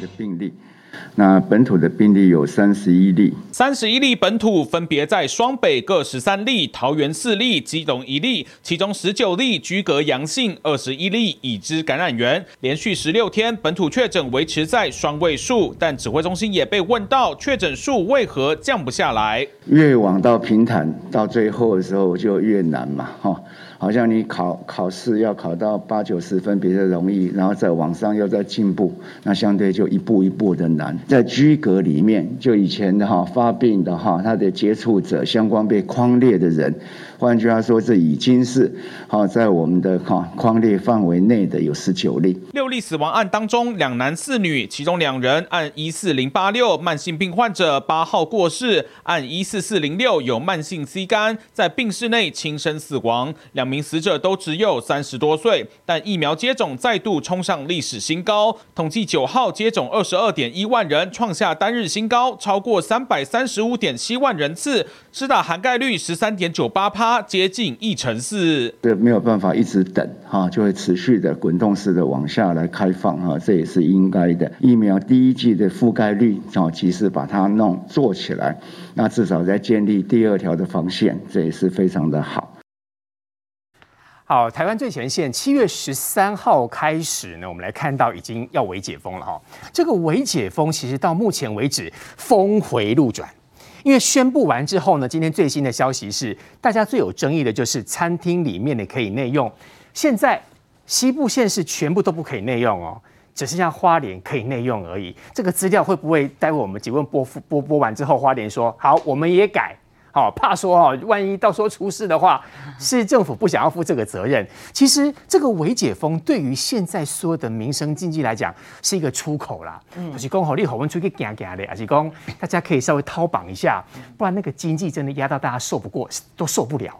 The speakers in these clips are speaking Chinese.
的病例。那本土的病例有三十一例，三十一例本土分别在双北各十三例，桃园四例，基隆一例，其中十九例居隔阳性，二十一例已知感染源。连续十六天本土确诊维持在双位数，但指挥中心也被问到确诊数为何降不下来？越往到平坦，到最后的时候就越难嘛，哈。好像你考考试要考到八九十分比较容易，然后在网上又在进步，那相对就一步一步的难。在居隔里面，就以前的哈发病的哈，他的接触者相关被框列的人。换句话说，这已经是好在我们的哈框列范围内的有十九例。六例死亡案当中，两男四女，其中两人按一四零八六慢性病患者八号过世，按一四四零六有慢性 C 肝，在病室内轻生死亡。两名死者都只有三十多岁，但疫苗接种再度冲上历史新高。统计九号接种二十二点一万人，创下单日新高，超过三百三十五点七万人次，施打涵盖率十三点九八帕。它接近一成四，对没有办法一直等哈，就会持续的滚动式的往下来开放哈，这也是应该的。疫苗第一季的覆盖率啊，及时把它弄做起来，那至少在建立第二条的防线，这也是非常的好。好，台湾最前线，七月十三号开始呢，我们来看到已经要微解封了哈。这个微解封其实到目前为止峰回路转。因为宣布完之后呢，今天最新的消息是，大家最有争议的就是餐厅里面的可以内用，现在西部县市全部都不可以内用哦，只剩下花莲可以内用而已。这个资料会不会待会我们几问播播播完之后，花莲说好，我们也改。好，怕说哦，万一到时候出事的话，是政府不想要负这个责任。其实这个微解封对于现在所有的民生经济来讲是一个出口啦。嗯，就是讲好你好，我们出去行行的，还是讲大家可以稍微掏绑一下，不然那个经济真的压到大家受不过，都受不了。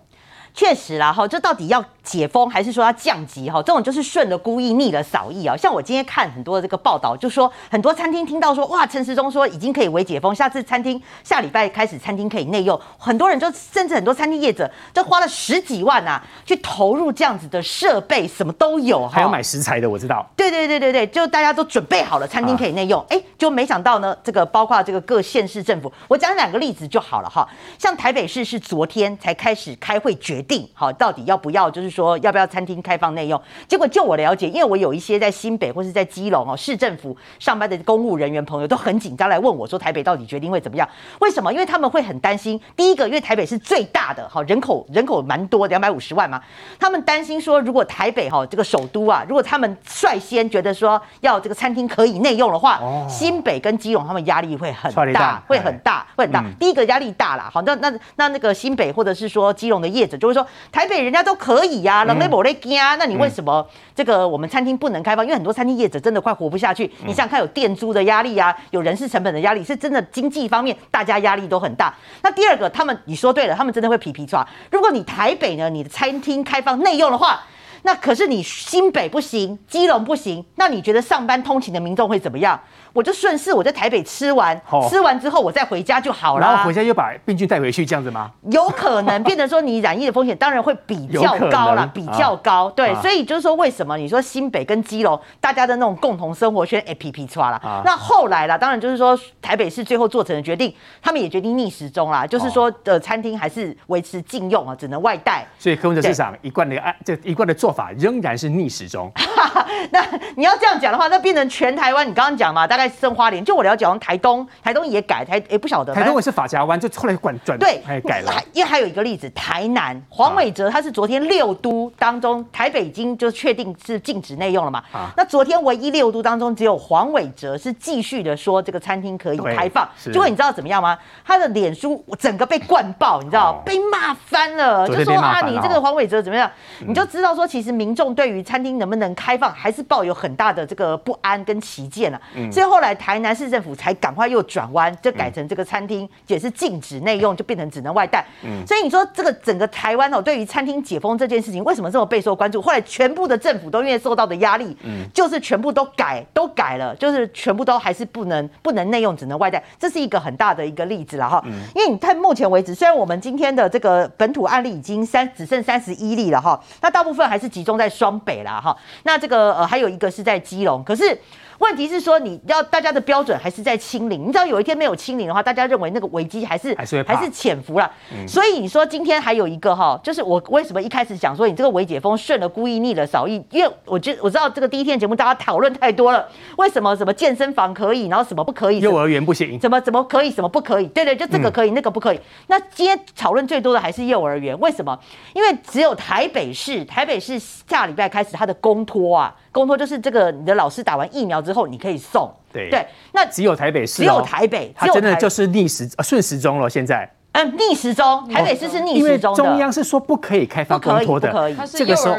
确实啦，哈，这到底要解封还是说要降级？哈，这种就是顺了孤意，逆了扫意啊。像我今天看很多的这个报道，就说很多餐厅听到说，哇，陈时中说已经可以微解封，下次餐厅下礼拜开始餐厅可以内用，很多人就甚至很多餐厅业者就花了十几万、啊，去投入这样子的设备，什么都有，还有买食材的，我知道。对对对对对，就大家都准备好了，餐厅可以内用，哎、就没想到呢，这个包括这个各县市政府，我讲两个例子就好了哈。像台北市是昨天才开始开会决定，好，到底要不要，就是说要不要餐厅开放内用？结果就我了解，因为我有一些在新北或是在基隆哦市政府上班的公务人员朋友都很紧张来问我说，台北到底决定会怎么样？为什么？因为他们会很担心。第一个，因为台北是最大的，好，人口人口蛮多，两百五十万嘛，他们担心说，如果台北哈这个首都啊，如果他们率先觉得说要这个餐厅可以内用的话，新北跟基隆他们压力会很大，会很大，会很大。第一个压力大啦，好，那那那那个新北或者是说基隆的业者就会说。台北人家都可以呀、啊，人没没惊啊，那你为什么这个我们餐厅不能开放？因为很多餐厅业者真的快活不下去。你想想看，有店租的压力啊，有人事成本的压力，是真的经济方面大家压力都很大。那第二个，他们你说对了，他们真的会皮皮抓。如果你台北呢，你的餐厅开放内用的话，那可是你新北不行，基隆不行，那你觉得上班通勤的民众会怎么样？我就顺势我在台北吃完，吃完之后我再回家就好了。然后回家又把病菌带回去，这样子吗？有可能变成说你染疫的风险当然会比较高啦，比较高。对，所以就是说为什么你说新北跟基隆大家的那种共同生活圈 A P P 刷了？那后来啦，当然就是说台北市最后做成的决定，他们也决定逆时钟啦，就是说的餐厅还是维持禁用啊，只能外带。所以柯文哲市长一贯的按这一贯的做法仍然是逆时钟。那你要这样讲的话，那变成全台湾，你刚刚讲嘛，大概。生花莲，就我了解，好像台东，台东也改，台也不晓得。台东也是法家湾，就后来管转对，改了。因为还有一个例子，台南黄伟哲，他是昨天六都当中，台北已经就确定是禁止内用了嘛。啊、那昨天唯一六都当中，只有黄伟哲是继续的说这个餐厅可以开放。结果你知道怎么样吗？他的脸书整个被灌爆，你知道、哦、被骂翻了，就说啊，你这个黄伟哲怎么样？嗯、你就知道说，其实民众对于餐厅能不能开放，还是抱有很大的这个不安跟歧见啊。嗯、所以后来台南市政府才赶快又转弯，就改成这个餐厅也是禁止内用，就变成只能外带。嗯，所以你说这个整个台湾哦，对于餐厅解封这件事情，为什么这么备受关注？后来全部的政府都因为受到的压力，嗯，就是全部都改，都改了，就是全部都还是不能不能内用，只能外带。这是一个很大的一个例子了哈。嗯，因为你看目前为止，虽然我们今天的这个本土案例已经三只剩三十一例了哈，那大部分还是集中在双北啦哈。那这个呃还有一个是在基隆，可是。问题是说，你要大家的标准还是在清零。你知道有一天没有清零的话，大家认为那个危机还是还是还是潜伏了。嗯、所以你说今天还有一个哈，就是我为什么一开始讲说你这个微解封顺了故意逆了少意，因为我觉得我知道这个第一天节目大家讨论太多了，为什么什么健身房可以，然后什么不可以，幼儿园不行，怎么怎么可以，什么不可以？对对，就这个可以，嗯、那个不可以。那今天讨论最多的还是幼儿园，为什么？因为只有台北市，台北市下礼拜开始它的公托啊。公托就是这个，你的老师打完疫苗之后，你可以送。对对，那只有台北市，只有台北，它真的就是逆时呃顺时钟了。现在，嗯，逆时钟，台北市是逆时钟的。中央是说不可以开放公托的，不可以，这个时候，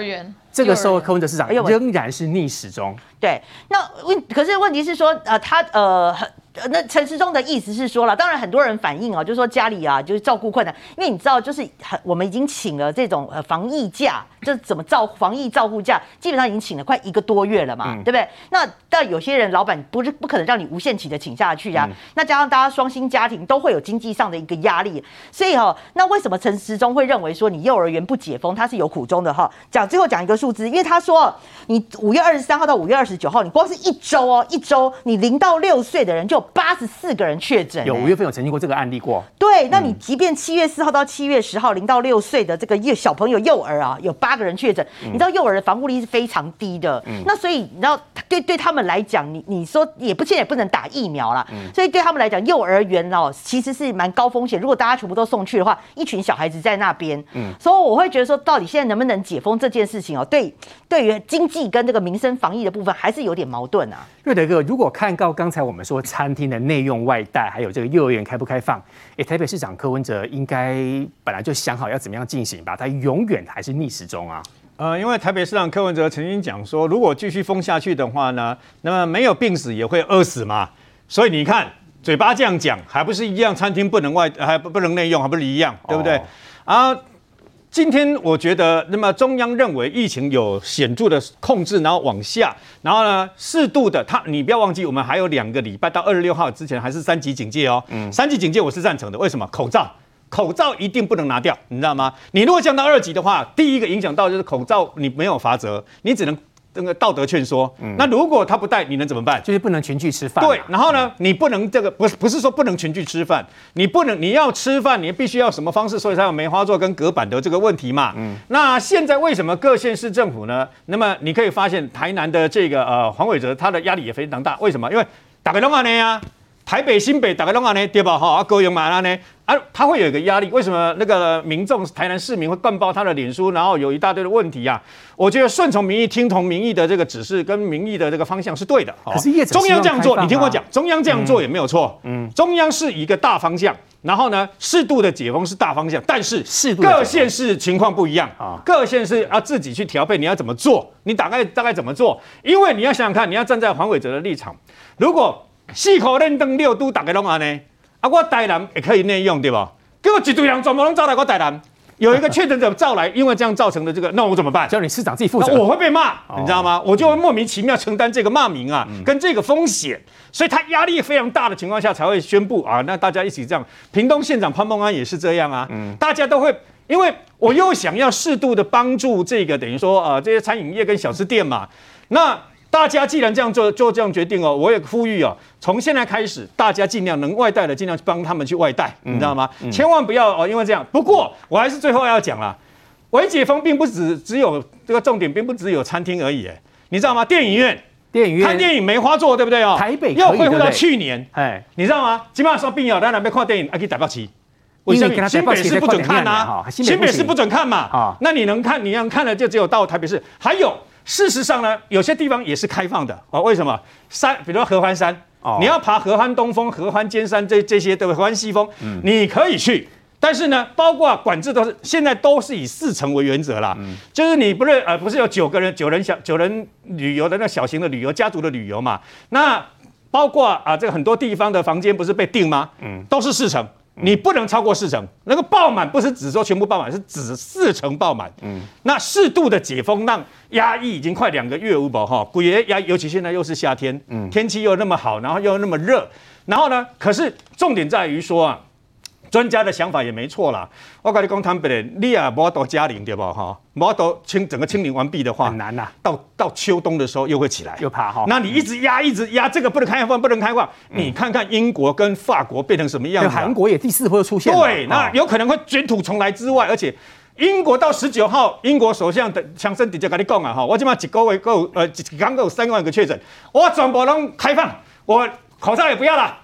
这个时候柯文哲市长仍然是逆时钟。对，那问可是问题是说，呃，他呃很。那陈时中的意思是说了，当然很多人反映啊，就是说家里啊就是照顾困难，因为你知道，就是很我们已经请了这种呃防疫假，就是怎么照防疫照护假，基本上已经请了快一个多月了嘛，嗯、对不对？那但有些人老板不是不可能让你无限期的请下去啊，嗯、那加上大家双薪家庭都会有经济上的一个压力，所以哈、哦，那为什么陈时中会认为说你幼儿园不解封，他是有苦衷的哈？讲最后讲一个数字，因为他说你五月二十三号到五月二十九号，你光是一周哦，一周你零到六岁的人就有八十四个人确诊，有五月份有曾经过这个案例过。对，那你即便七月四号到七月十号，零到六岁的这个幼小朋友幼儿啊，有八个人确诊。你知道幼儿的防护力是非常低的，嗯、那所以你知道对对他们来讲，你你说也不现在也不能打疫苗啦，嗯、所以对他们来讲，幼儿园哦其实是蛮高风险。如果大家全部都送去的话，一群小孩子在那边，嗯，所以我会觉得说，到底现在能不能解封这件事情哦，对，对于经济跟这个民生防疫的部分，还是有点矛盾啊。瑞德哥，如果看到刚才我们说餐厅的内用外带，还有这个幼儿园开不开放，哎，台北市长柯文哲应该本来就想好要怎么样进行吧？他永远还是逆时钟啊。呃，因为台北市长柯文哲曾经讲说，如果继续封下去的话呢，那么没有病死也会饿死嘛。所以你看，嘴巴这样讲，还不是一样？餐厅不能外，还不不能内用，还不是一样，对不对？啊。今天我觉得，那么中央认为疫情有显著的控制，然后往下，然后呢，适度的，他你不要忘记，我们还有两个礼拜到二十六号之前还是三级警戒哦。嗯，三级警戒我是赞成的，为什么？口罩，口罩一定不能拿掉，你知道吗？你如果降到二级的话，第一个影响到就是口罩，你没有罚则，你只能。这个道德劝说，嗯、那如果他不带，你能怎么办？就是不能群聚吃饭。对，然后呢，你不能这个不是不是说不能群聚吃饭，你不能你要吃饭，你必须要什么方式？所以才有梅花座跟隔板的这个问题嘛。嗯，那现在为什么各县市政府呢？那么你可以发现，台南的这个呃黄伟哲他的压力也非常大。为什么？因为大概拢安尼啊，台北新北大概拢安尼对吧？哈，啊高雄嘛安尼。啊，他会有一个压力，为什么那个民众台南市民会灌爆他的脸书，然后有一大堆的问题啊？我觉得顺从民意、听从民意的这个指示跟民意的这个方向是对的。可是中央这样做，你听我讲，中央这样做也没有错。嗯，中央是一个大方向，然后呢，适度的解封是大方向，但是各县市情况不一样啊，各县市要自己去调配，你要怎么做？你大概大概怎么做？因为你要想想看，你要站在黄伟哲的立场，如果四口连登六都打开龙安呢？啊，我台南也可以内用，对吧？结果一堆人全部拢招来我台南，有一个确诊者招来，因为这样造成的这个，那我怎么办？叫你市长自己负责。我会被骂，你知道吗？我就会莫名其妙承担这个骂名啊，跟这个风险。所以他压力非常大的情况下才会宣布啊，那大家一起这样。屏东县长潘孟安也是这样啊，大家都会，因为我又想要适度的帮助这个等于说呃这些餐饮业跟小吃店嘛，那。大家既然这样做，就这样决定哦。我也呼吁哦，从现在开始，大家尽量能外带的，尽量帮他们去外带，你知道吗？嗯嗯、千万不要哦，因为这样。不过我还是最后要讲了，微解封并不只只有这个重点，并不只有餐厅而已，你知道吗？电影院，电影院看电影梅花座，对不对哦？台北要恢复到去年，哎，你知道吗？基本上说，病友在那边看电影，还可以打爆旗。为什么新北市不准看呐、啊？新北市不准看嘛？啊，那你能看？你能看的就只有到台北市，还有。事实上呢，有些地方也是开放的哦。为什么山？比如说合欢山，哦，你要爬合欢东峰、合欢尖山这这些对不对？合欢西峰，嗯，你可以去。但是呢，包括管制都是现在都是以四层为原则啦。嗯，就是你不是呃不是有九个人九人小九人旅游的那小型的旅游家族的旅游嘛？那包括啊这个很多地方的房间不是被定吗？嗯，都是四层。你不能超过四成，那个爆满不是指说全部爆满，是指四成爆满。嗯，那适度的解封，让压抑已经快两个月无保哈，鬼爷压，尤其现在又是夏天，嗯，天气又那么好，然后又那么热，然后呢，可是重点在于说啊，专家的想法也没错啦。我跟你讲坦白的，你啊无到嘉陵对不哈？无到清整个清零完毕的话，很难呐、啊。到到秋冬的时候又会起来，又怕哈。那你一直压，一直压，这个不能开放，不能开放。嗯、你看看英国跟法国变成什么样子、啊？韩国也第四波出现。对，那有可能会卷土重来之外，而且英国到十九号，英国首相的强生直接跟你讲啊哈，我今嘛几个月够呃刚够三万个确诊，我全部拢开放，我口罩也不要了，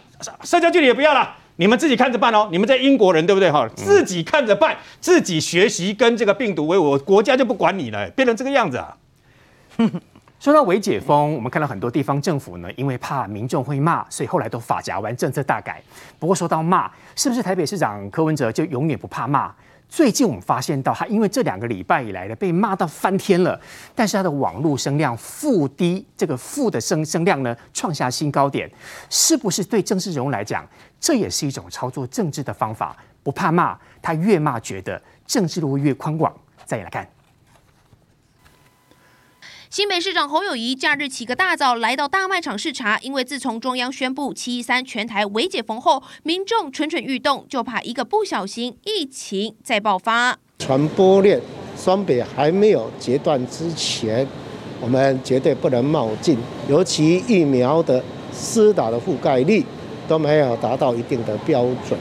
社交距离也不要了。你们自己看着办哦，你们在英国人对不对哈？自己看着办，自己学习跟这个病毒为我，国家就不管你了，变成这个样子啊。说到微解封，我们看到很多地方政府呢，因为怕民众会骂，所以后来都法夹完，政策大改。不过说到骂，是不是台北市长柯文哲就永远不怕骂？最近我们发现到他，因为这两个礼拜以来呢被骂到翻天了，但是他的网络声量负低，这个负的声声量呢创下新高点，是不是对政治人物来讲，这也是一种操作政治的方法？不怕骂，他越骂觉得政治路越宽广。再来看。新北市长侯友宜假日起个大早来到大卖场视察，因为自从中央宣布七一三全台微解封后，民众蠢蠢欲动，就怕一个不小心疫情再爆发。传播链双北还没有截断之前，我们绝对不能冒进，尤其疫苗的施打的覆盖率都没有达到一定的标准，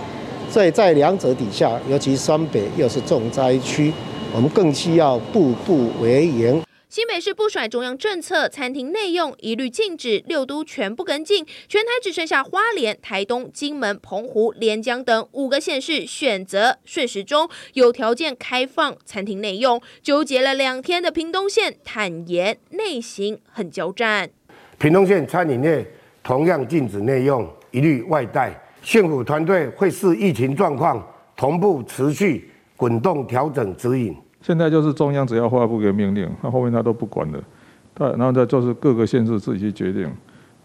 所以在两者底下，尤其双北又是重灾区，我们更需要步步为营。新北市不甩中央政策，餐厅内用一律禁止，六都全部跟进，全台只剩下花莲、台东、金门、澎湖、连江等五个县市选择顺时钟有条件开放餐厅内用。纠结了两天的屏东县坦言内心很交战。屏东县餐饮业同样禁止内用，一律外带。县府团队会视疫情状况同步持续滚动调整指引。现在就是中央只要发布个命令，那后面他都不管了，他然后再就是各个县市自己去决定。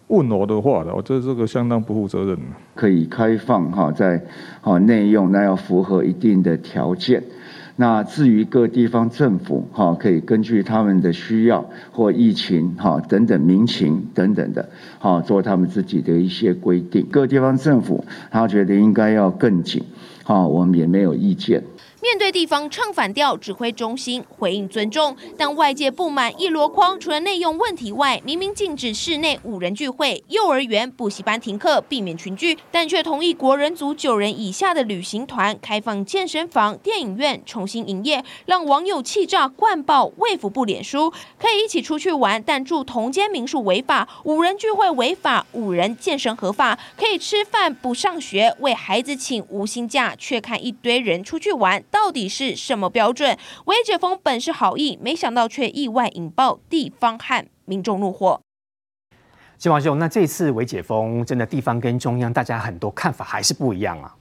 问我的话的，我觉得这个相当不负责任。可以开放哈，在哈内用，那要符合一定的条件。那至于各地方政府哈，可以根据他们的需要或疫情哈等等民情等等的，哈做他们自己的一些规定。各地方政府他觉得应该要更紧，哈我们也没有意见。面对地方唱反调，指挥中心回应尊重，但外界不满一箩筐。除了内用问题外，明明禁止室内五人聚会，幼儿园、补习班停课，避免群聚，但却同意国人组九人以下的旅行团开放健身房、电影院重新营业，让网友气炸，灌爆卫福部脸书，可以一起出去玩，但住同间民宿违法；五人聚会违法，五人健身合法，可以吃饭不上学，为孩子请无薪假，却看一堆人出去玩。到底是什么标准？微解封本是好意，没想到却意外引爆地方和民众怒火。金王兄，那这次微解封，真的地方跟中央大家很多看法还是不一样啊。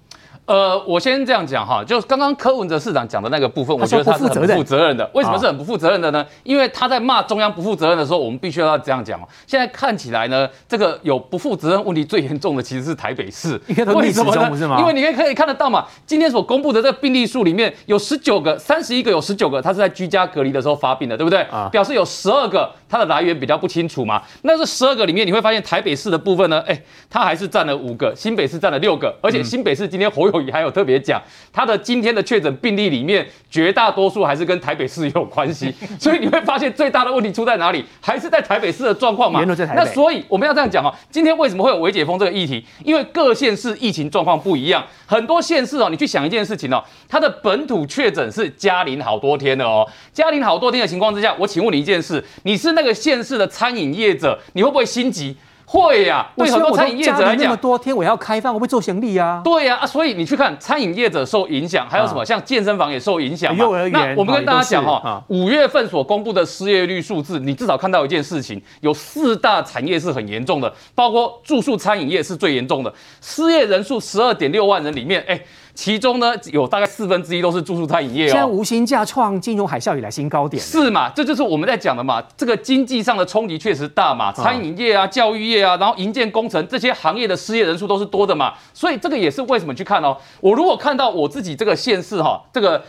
呃，我先这样讲哈，就是刚刚柯文哲市长讲的那个部分，我觉得他是很不负责任的。为什么是很不负责任的呢？因为他在骂中央不负责任的时候，我们必须要这样讲哦。现在看起来呢，这个有不负责任问题最严重的其实是台北市。为什么呢？因为你可以可以看得到嘛，今天所公布的这个病例数里面有十九个，三十一个有十九个，他是在居家隔离的时候发病的，对不对？啊，表示有十二个它的来源比较不清楚嘛。那这十二个里面，你会发现台北市的部分呢，哎，它还是占了五个，新北市占了六个，而且新北市今天侯友谊还有特别讲。他的今天的确诊病例里面，绝大多数还是跟台北市有关系，所以你会发现最大的问题出在哪里？还是在台北市的状况嘛？那所以我们要这样讲哦，今天为什么会有微解封这个议题？因为各县市疫情状况不一样，很多县市哦，你去想一件事情哦，它的本土确诊是加零好多天的哦，加零好多天的情况之下，我请问你一件事，你是那个县市的餐饮业者，你会不会心急？会呀、啊，对很多餐饮业者来讲，那么多天我要开饭，我会做生意啊。对呀、啊，啊，所以你去看餐饮业者受影响，还有什么、啊、像健身房也受影响。幼儿园，那我们跟大家讲哈，五月份所公布的失业率数字，你至少看到一件事情，有四大产业是很严重的，包括住宿餐饮业是最严重的，失业人数十二点六万人里面，哎。其中呢，有大概四分之一都是住宿餐饮业哦。现在无薪假创金融海啸以来新高点。是嘛？这就是我们在讲的嘛。这个经济上的冲击确实大嘛。餐饮业啊、教育业啊，然后营建工程这些行业的失业人数都是多的嘛。所以这个也是为什么去看哦。我如果看到我自己这个县市哈，这个。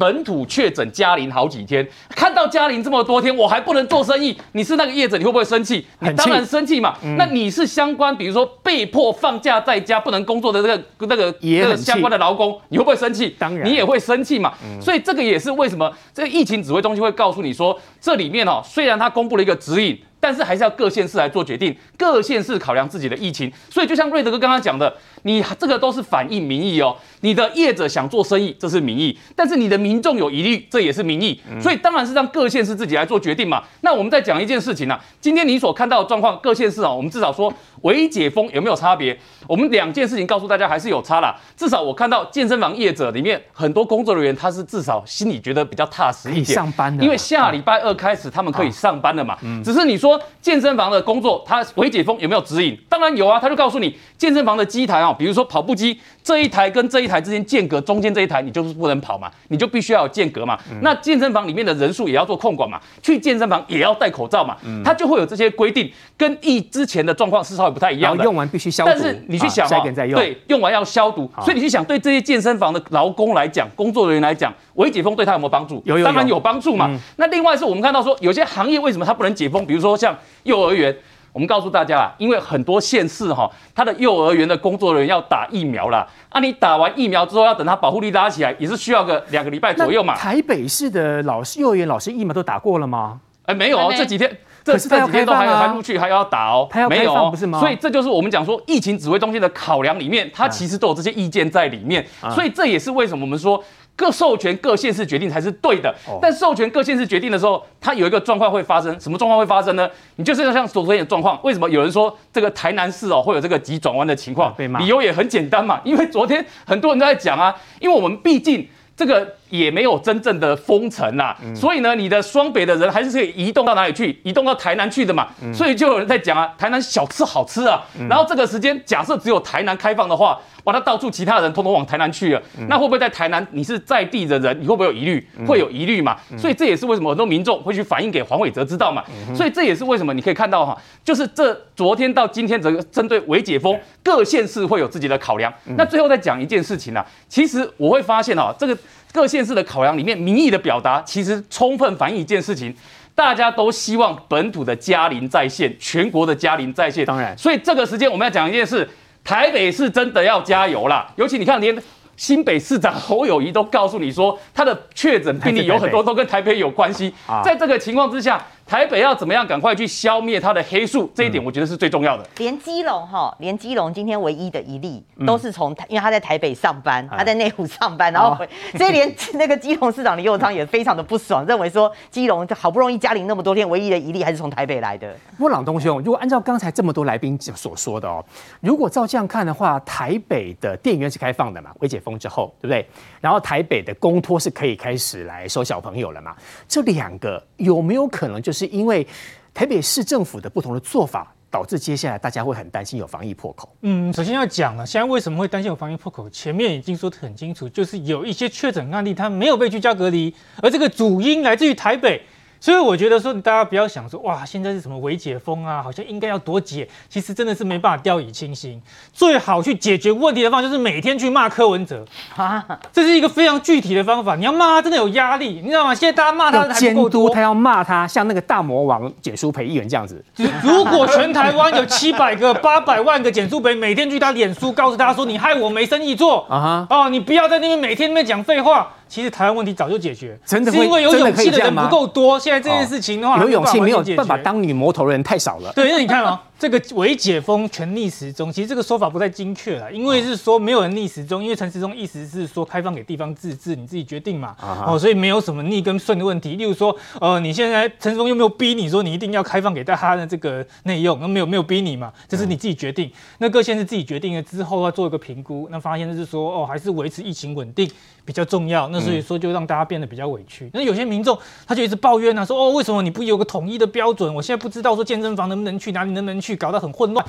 本土确诊加零好几天，看到加零这么多天，我还不能做生意，你是那个业者，你会不会生气？你当然生气嘛。嗯、那你是相关，比如说被迫放假在家不能工作的这个那个那个相关的劳工，你会不会生气？当然，你也会生气嘛。嗯、所以这个也是为什么这个疫情指挥中心会告诉你说，这里面哦，虽然他公布了一个指引。但是还是要各县市来做决定，各县市考量自己的疫情，所以就像瑞德哥刚刚讲的，你这个都是反映民意哦。你的业者想做生意，这是民意；但是你的民众有疑虑，这也是民意。所以当然是让各县市自己来做决定嘛。那我们再讲一件事情啊，今天你所看到的状况，各县市啊，我们至少说微解封有没有差别？我们两件事情告诉大家还是有差啦。至少我看到健身房业者里面很多工作人员，他是至少心里觉得比较踏实一点，上班的，因为下礼拜二开始他们可以上班了嘛。只是你说健身房的工作，它微解封有没有指引？当然有啊，他就告诉你健身房的机台啊，比如说跑步机。这一台跟这一台之间间隔，中间这一台你就是不能跑嘛，你就必须要有间隔嘛。嗯、那健身房里面的人数也要做控管嘛，去健身房也要戴口罩嘛，嗯、它就会有这些规定，跟疫之前的状况是稍微不太一样的。用完必须消毒，但是你去想啊，对，用完要消毒，所以你去想，对这些健身房的劳工来讲，工作人员来讲，微解封对他有没有帮助？有，有，有，当然有帮助嘛。嗯、那另外是我们看到说，有些行业为什么它不能解封？比如说像幼儿园。我们告诉大家啊，因为很多县市哈，他的幼儿园的工作人员要打疫苗啦。啊，你打完疫苗之后，要等他保护力拉起来，也是需要个两个礼拜左右嘛。台北市的老师、幼儿园老师疫苗都打过了吗？哎，没有哦，这几天这这几天都还还陆续还要打哦，没有哦，不是吗？所以这就是我们讲说疫情指挥中心的考量里面，它其实都有这些意见在里面，所以这也是为什么我们说。各授权各县市决定才是对的，但授权各县市决定的时候，它有一个状况会发生，什么状况会发生呢？你就是要像昨天的状况，为什么有人说这个台南市哦会有这个急转弯的情况？理由也很简单嘛，因为昨天很多人都在讲啊，因为我们毕竟。这个也没有真正的封城啦，嗯、所以呢，你的双北的人还是可以移动到哪里去？移动到台南去的嘛。嗯、所以就有人在讲啊，台南小吃好吃啊。嗯、然后这个时间，假设只有台南开放的话，哇，他到处其他人通通往台南去了，嗯、那会不会在台南你是在地的人，你会不会有疑虑？嗯、会有疑虑嘛？嗯、所以这也是为什么很多民众会去反映给黄伟哲知道嘛。嗯、所以这也是为什么你可以看到哈，就是这昨天到今天这个针对微解封，各县市会有自己的考量。嗯、那最后再讲一件事情啊，其实我会发现啊，这个。各县市的考量里面，民意的表达其实充分反映一件事情，大家都希望本土的嘉陵在线，全国的嘉陵在线。当然，所以这个时间我们要讲一件事，台北是真的要加油啦。尤其你看，连新北市长侯友谊都告诉你说，他的确诊病例有很多都跟台北有关系。在这个情况之下。台北要怎么样赶快去消灭它的黑数？这一点我觉得是最重要的。连基隆哈，连基隆今天唯一的一例都是从，因为他在台北上班，他在内湖上班，然后回，所以连 那个基隆市长李右昌也非常的不爽，认为说基隆好不容易嘉玲那么多天，唯一的一例还是从台北来的。不过朗东兄，如果按照刚才这么多来宾所说的哦，如果照这样看的话，台北的电影院是开放的嘛？微解封之后，对不对？然后台北的公托是可以开始来收小朋友了嘛？这两个有没有可能就是？是因为台北市政府的不同的做法，导致接下来大家会很担心有防疫破口。嗯，首先要讲了，现在为什么会担心有防疫破口？前面已经说得很清楚，就是有一些确诊案例，他没有被居家隔离，而这个主因来自于台北。所以我觉得说，大家不要想说，哇，现在是什么维解封啊，好像应该要多解，其实真的是没办法掉以轻心。最好去解决问题的方法，就是每天去骂柯文哲啊，这是一个非常具体的方法。你要骂他，真的有压力，你知道吗？现在大家骂他还不够多，他要骂他，像那个大魔王简书培议员这样子。如果全台湾有七百个、八百万个简书培，每天去他脸书告诉他说，你害我没生意做啊，哦，你不要在那边每天那边讲废话。其实台湾问题早就解决，真的是因为有勇气的人不够多。现在这件事情的话，有勇气没有办法当女魔头的人太少了。对，那你看哦。这个微解封全逆时钟，其实这个说法不太精确了，因为是说没有人逆时钟，因为陈时中意思是说开放给地方自治，你自己决定嘛，哦，所以没有什么逆跟顺的问题。例如说，呃，你现在陈时中又没有逼你说你一定要开放给大家的这个内用，那没有没有逼你嘛，这是你自己决定。那各县是自己决定了之后要做一个评估，那发现就是说，哦，还是维持疫情稳定比较重要。那所以说就让大家变得比较委屈。那有些民众他就一直抱怨啊，说哦，为什么你不有个统一的标准？我现在不知道说健身房能不能去，哪里能不能去，搞得很混乱。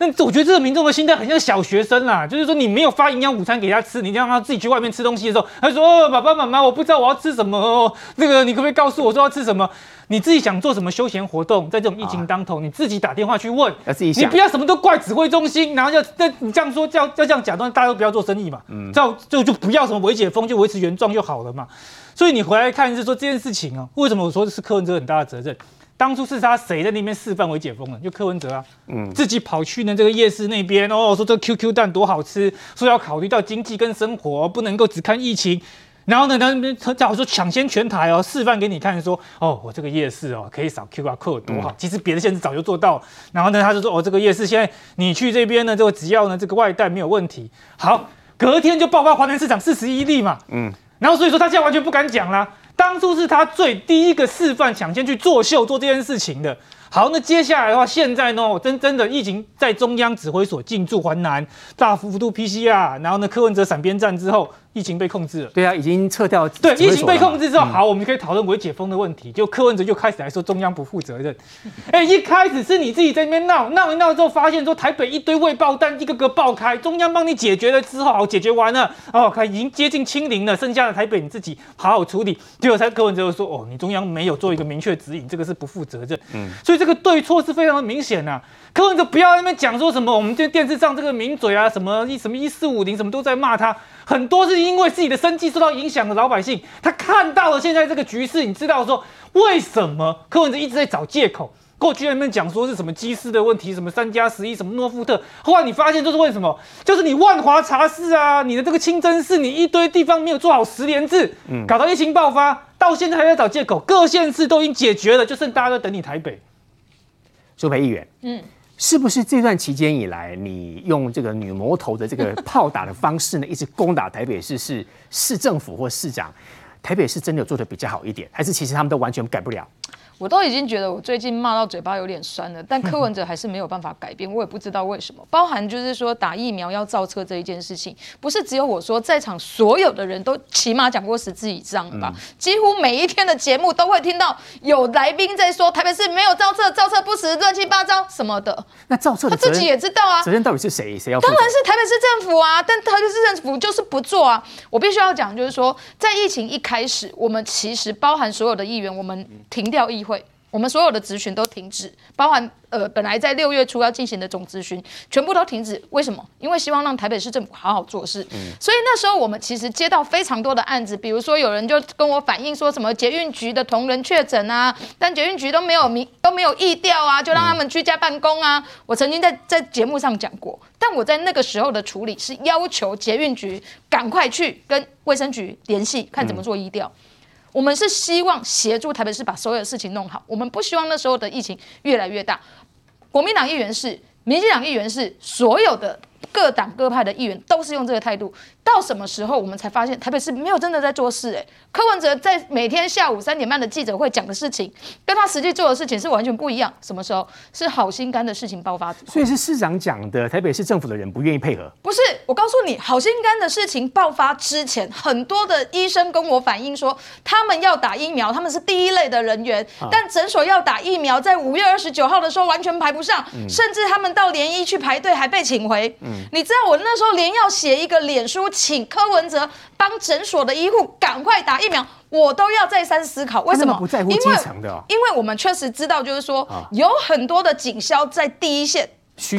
那我觉得这个民众的心态很像小学生啦，就是说你没有发营养午餐给他吃，你让他自己去外面吃东西的时候，他说：“哦，爸爸妈妈，我不知道我要吃什么哦，这个你可不可以告诉我说要吃什么？你自己想做什么休闲活动，在这种疫情当头，啊、你自己打电话去问，你不要什么都怪指挥中心，然后要那你这样说，叫要这样假装，大家都不要做生意嘛，嗯，这样就就不要什么维解封，就维持原状就好了嘛。所以你回来看是说这件事情啊，为什么我说是柯文哲很大的责任？当初是他谁在那边示范为解封了？就柯文哲啊，嗯，自己跑去呢这个夜市那边哦，说这个 QQ 蛋多好吃，说要考虑到经济跟生活，不能够只看疫情。然后呢，他那边叫我说抢先全台哦，示范给你看，说哦，我这个夜市哦可以扫 QR code 多好。其实别的县市早就做到。然后呢，他就说哦，这个夜市现在你去这边呢，就只要呢这个外带没有问题。好，隔天就爆发华南市场四十一例嘛，嗯，然后所以说他现在完全不敢讲啦。当初是他最第一个示范抢先去作秀做这件事情的。好，那接下来的话，现在呢，真真的疫情在中央指挥所进驻环南，大幅度 PCR，然后呢，柯文哲闪边站之后。疫情被控制了，对啊，已经撤掉。对，疫情被控制之后，好，我们可以讨论微解封的问题。就柯文哲就开始来说中央不负责任。哎，一开始是你自己在那边闹，闹一闹之后，发现说台北一堆未爆弹一个个爆开，中央帮你解决了之后，好，解决完了，哦，可已经接近清零了，剩下的台北你自己好好处理。结果才柯文哲就说，哦，你中央没有做一个明确指引，这个是不负责任。嗯，所以这个对错是非常的明显呐、啊。柯文哲不要在那边讲说什么，我们这电视上这个名嘴啊，什么一什么一四五零，什么都在骂他。很多是因为自己的生计受到影响的老百姓，他看到了现在这个局势，你知道说为什么柯文哲一直在找借口？过去那边讲说是什么基斯的问题，什么三加十一，什么诺富特，后来你发现就是为什么？就是你万华茶室啊，你的这个清真寺，你一堆地方没有做好十连制，嗯，搞到疫情爆发，到现在还在找借口，各县市都已经解决了，就剩大家都等你台北。苏培议员，嗯。是不是这段期间以来，你用这个女魔头的这个炮打的方式呢，一直攻打台北市市市政府或市长？台北市真的有做的比较好一点，还是其实他们都完全改不了？我都已经觉得我最近骂到嘴巴有点酸了，但柯文哲还是没有办法改变，我也不知道为什么。包含就是说打疫苗要造车这一件事情，不是只有我说，在场所有的人都起码讲过十次以上吧？几乎每一天的节目都会听到有来宾在说台北市没有造册，造册不实，乱七八糟什么的。那造册他自己也知道啊，责任到底是谁？谁要？当然是台北市政府啊，但台北市政府就是不做啊。我必须要讲，就是说在疫情一开始，我们其实包含所有的议员，我们停掉议会。我们所有的咨询都停止，包含呃本来在六月初要进行的总咨询，全部都停止。为什么？因为希望让台北市政府好好做事。嗯。所以那时候我们其实接到非常多的案子，比如说有人就跟我反映说什么捷运局的同仁确诊啊，但捷运局都没有明都没有疫调啊，就让他们居家办公啊。我曾经在在节目上讲过，但我在那个时候的处理是要求捷运局赶快去跟卫生局联系，看怎么做疫调。我们是希望协助台北市把所有的事情弄好，我们不希望那时候的疫情越来越大。国民党议员是，民进党议员是，所有的各党各派的议员都是用这个态度。到什么时候我们才发现台北市没有真的在做事？哎，柯文哲在每天下午三点半的记者会讲的事情，跟他实际做的事情是完全不一样。什么时候是好心肝的事情爆发？所以是市长讲的，台北市政府的人不愿意配合。不是，我告诉你，好心肝的事情爆发之前，很多的医生跟我反映说，他们要打疫苗，他们是第一类的人员，但诊所要打疫苗，在五月二十九号的时候完全排不上，甚至他们到联医去排队还被请回。嗯，你知道我那时候连要写一个脸书。请柯文哲帮诊所的医护赶快打疫苗，我都要再三思考。为什么？不在乎基层的，因为我们确实知道，就是说有很多的警消在第一线，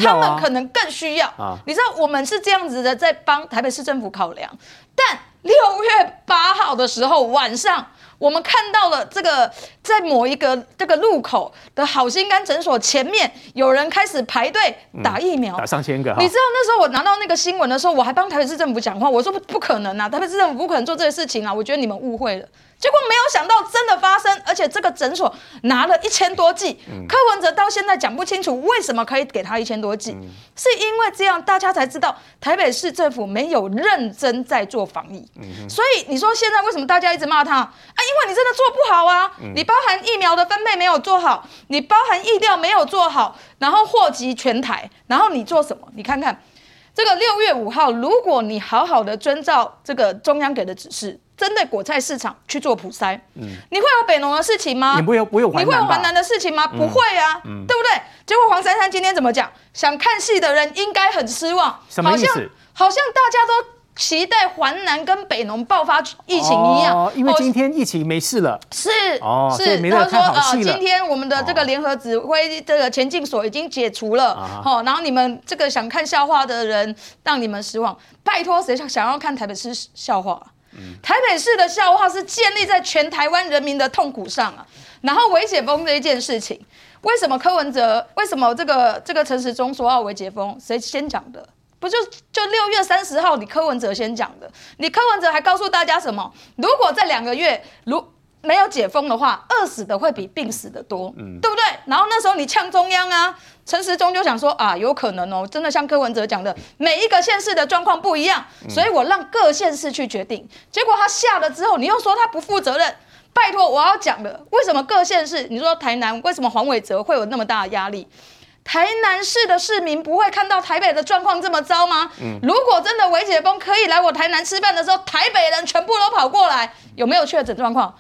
他们可能更需要。你知道，我们是这样子的，在帮台北市政府考量。但六月八号的时候晚上。我们看到了这个，在某一个这个路口的好心肝诊所前面，有人开始排队打疫苗，打上千个。你知道那时候我拿到那个新闻的时候，我还帮台北市政府讲话，我说不不可能啊，台北市政府不可能做这个事情啊，我觉得你们误会了。结果没有想到真的发生，而且这个诊所拿了一千多剂，嗯、柯文哲到现在讲不清楚为什么可以给他一千多剂，嗯、是因为这样大家才知道台北市政府没有认真在做防疫。嗯、所以你说现在为什么大家一直骂他啊？因为你真的做不好啊，嗯、你包含疫苗的分配没有做好，你包含疫调没有做好，然后祸及全台，然后你做什么？你看看这个六月五号，如果你好好的遵照这个中央给的指示。针对果菜市场去做普筛，嗯，你会有北农的事情吗？你不会有不会有你会有环南的事情吗？不会啊，嗯、对不对？结果黄珊珊今天怎么讲？想看戏的人应该很失望，什么意思？好像好像大家都。期待环南跟北农爆发疫情一样，哦，因为今天疫情没事了。是哦，是。他说啊，今天我们的这个联合指挥这个前进所已经解除了，好，然后你们这个想看笑话的人让你们失望。拜托，谁想想要看台北市笑话？台北市的笑话是建立在全台湾人民的痛苦上啊。然后维解封这一件事情，为什么柯文哲？为什么这个这个陈时中说要维解封？谁先讲的？不就就六月三十号，你柯文哲先讲的，你柯文哲还告诉大家什么？如果这两个月如没有解封的话，饿死的会比病死的多，嗯，对不对？然后那时候你呛中央啊，陈时中就想说啊，有可能哦，真的像柯文哲讲的，每一个县市的状况不一样，所以我让各县市去决定。结果他下了之后，你又说他不负责任，拜托我要讲的，为什么各县市？你说台南为什么黄伟哲会有那么大的压力？台南市的市民不会看到台北的状况这么糟吗？嗯，如果真的微解封可以来我台南吃饭的时候，台北人全部都跑过来，有没有确诊状况？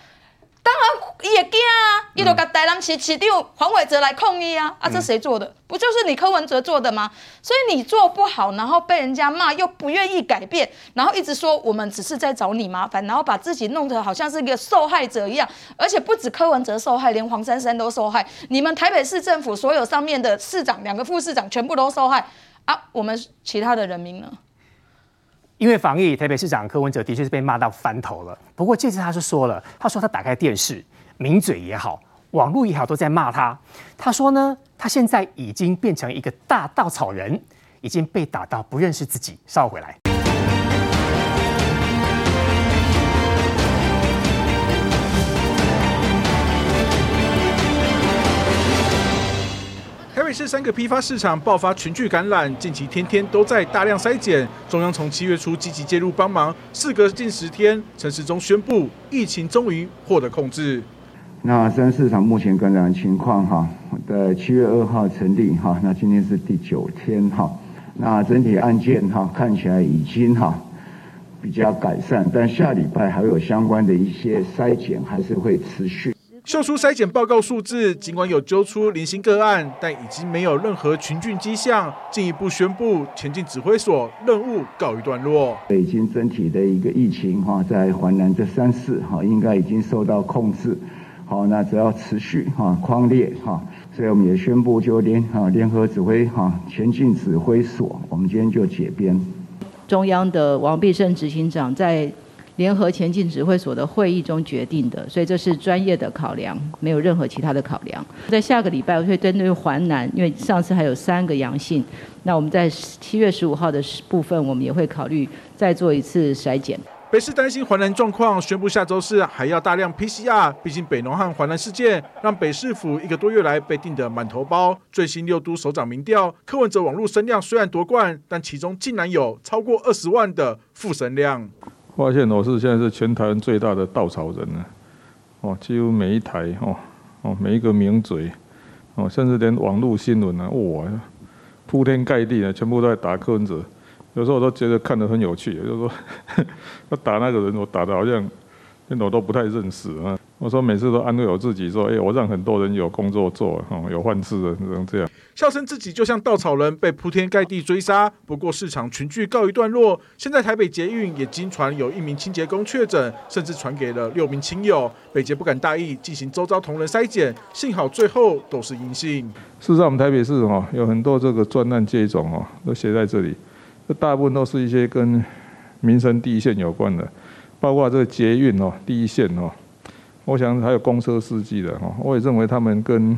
当然也惊啊！伊都甲台南市市长黄伟哲来抗议啊！啊，这谁做的？不就是你柯文哲做的吗？所以你做不好，然后被人家骂，又不愿意改变，然后一直说我们只是在找你麻烦，然后把自己弄得好像是一个受害者一样。而且不止柯文哲受害，连黄珊珊都受害。你们台北市政府所有上面的市长、两个副市长全部都受害啊！我们其他的人民呢？因为防疫，台北市长柯文哲的确是被骂到翻头了。不过这次他是说了，他说他打开电视，名嘴也好，网络也好，都在骂他。他说呢，他现在已经变成一个大稻草人，已经被打到不认识自己。稍回来。台北市三个批发市场爆发群聚感染，近期天天都在大量筛检。中央从七月初积极介入帮忙，事隔近十天，陈时中宣布疫情终于获得控制。那三市场目前感染情况哈，在七月二号成立哈，那今天是第九天哈，那整体案件哈看起来已经哈比较改善，但下礼拜还有相关的一些筛检还是会持续。秀出筛检报告数字，尽管有揪出零星个案，但已经没有任何群聚迹象，进一步宣布前进指挥所任务告一段落。北京整体的一个疫情哈，在环南这三市哈，应该已经受到控制。好，那只要持续哈，匡列哈，所以我们也宣布就联哈联合指挥哈前进指挥所，我们今天就解编。中央的王必胜执行长在。联合前进指挥所的会议中决定的，所以这是专业的考量，没有任何其他的考量。在下个礼拜，我会针对环南，因为上次还有三个阳性，那我们在七月十五号的部分，我们也会考虑再做一次筛检。北市担心环南状况，宣布下周四还要大量 PCR。毕竟北农和环南事件，让北市府一个多月来被定得满头包。最新六都首长民调，柯文哲网络声量虽然夺冠，但其中竟然有超过二十万的负声量。发现我是现在是全台湾最大的稻草人了，哦，几乎每一台哦哦每一个名嘴哦，甚至连网络新闻啊，哇，铺天盖地的全部都在打柯文哲，有时候我都觉得看得很有趣，就是说，他打那个人，我打的好像连我都不太认识啊。我说每次都安慰我自己说，哎，我让很多人有工作做，哦，有饭吃能这样。笑称自己就像稻草人被铺天盖地追杀，不过市场群聚告一段落。现在台北捷运也经传有一名清洁工确诊，甚至传给了六名亲友。北捷不敢大意，进行周遭同仁筛检，幸好最后都是阴性。事实上，我们台北市哈有很多这个专案接种哦，都写在这里，这大部分都是一些跟民生第一线有关的，包括这个捷运哦第一线哦。我想还有公车司机的哈，我也认为他们跟